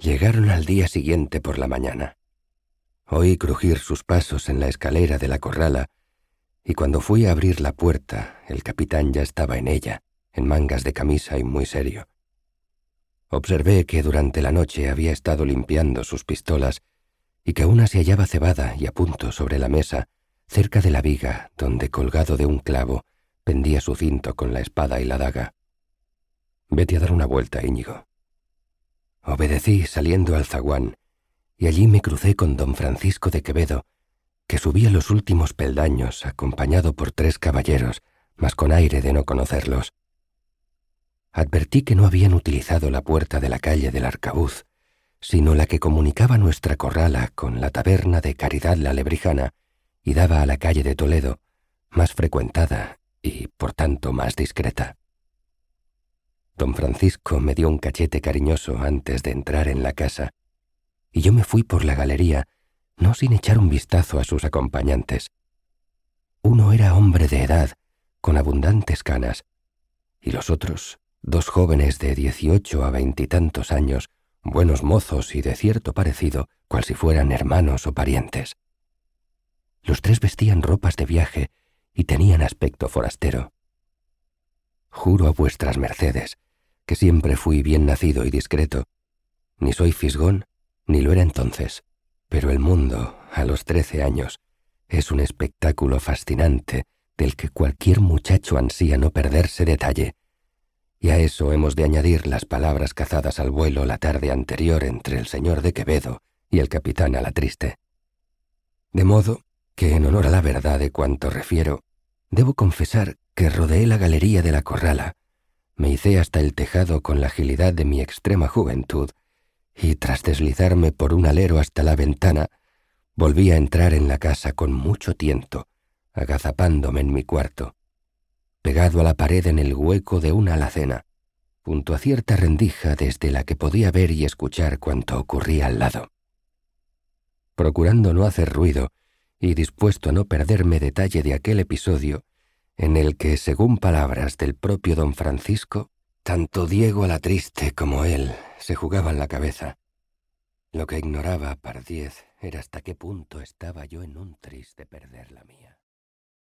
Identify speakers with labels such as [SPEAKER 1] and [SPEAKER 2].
[SPEAKER 1] Llegaron al día siguiente por la mañana. Oí crujir sus pasos en la escalera de la corrala, y cuando fui a abrir la puerta, el capitán ya estaba en ella, en mangas de camisa y muy serio. Observé que durante la noche había estado limpiando sus pistolas y que una se hallaba cebada y a punto sobre la mesa, cerca de la viga, donde colgado de un clavo pendía su cinto con la espada y la daga. Vete a dar una vuelta, Íñigo. Obedecí saliendo al zaguán, y allí me crucé con don Francisco de Quevedo, que subía los últimos peldaños acompañado por tres caballeros, mas con aire de no conocerlos. Advertí que no habían utilizado la puerta de la calle del Arcabuz, sino la que comunicaba nuestra corrala con la taberna de Caridad la Lebrijana y daba a la calle de Toledo, más frecuentada y, por tanto, más discreta. Don Francisco me dio un cachete cariñoso antes de entrar en la casa, y yo me fui por la galería, no sin echar un vistazo a sus acompañantes. Uno era hombre de edad, con abundantes canas, y los otros, dos jóvenes de dieciocho a veintitantos años, buenos mozos y de cierto parecido, cual si fueran hermanos o parientes. Los tres vestían ropas de viaje y tenían aspecto forastero. Juro a vuestras mercedes que siempre fui bien nacido y discreto. Ni soy fisgón, ni lo era entonces, pero el mundo, a los trece años, es un espectáculo fascinante del que cualquier muchacho ansía no perderse detalle, y a eso hemos de añadir las palabras cazadas al vuelo la tarde anterior entre el señor de Quevedo y el capitán a la triste. De modo que, en honor a la verdad de cuanto refiero, debo confesar que rodeé la galería de la corrala, me hice hasta el tejado con la agilidad de mi extrema juventud, y tras deslizarme por un alero hasta la ventana, volví a entrar en la casa con mucho tiento, agazapándome en mi cuarto pegado a la pared en el hueco de una alacena, junto a cierta rendija desde la que podía ver y escuchar cuanto ocurría al lado. Procurando no hacer ruido y dispuesto a no perderme detalle de aquel episodio, en el que, según palabras del propio don Francisco, tanto Diego a la triste como él se jugaban la cabeza. Lo que ignoraba Pardiez era hasta qué punto estaba yo en un triste perder la mía.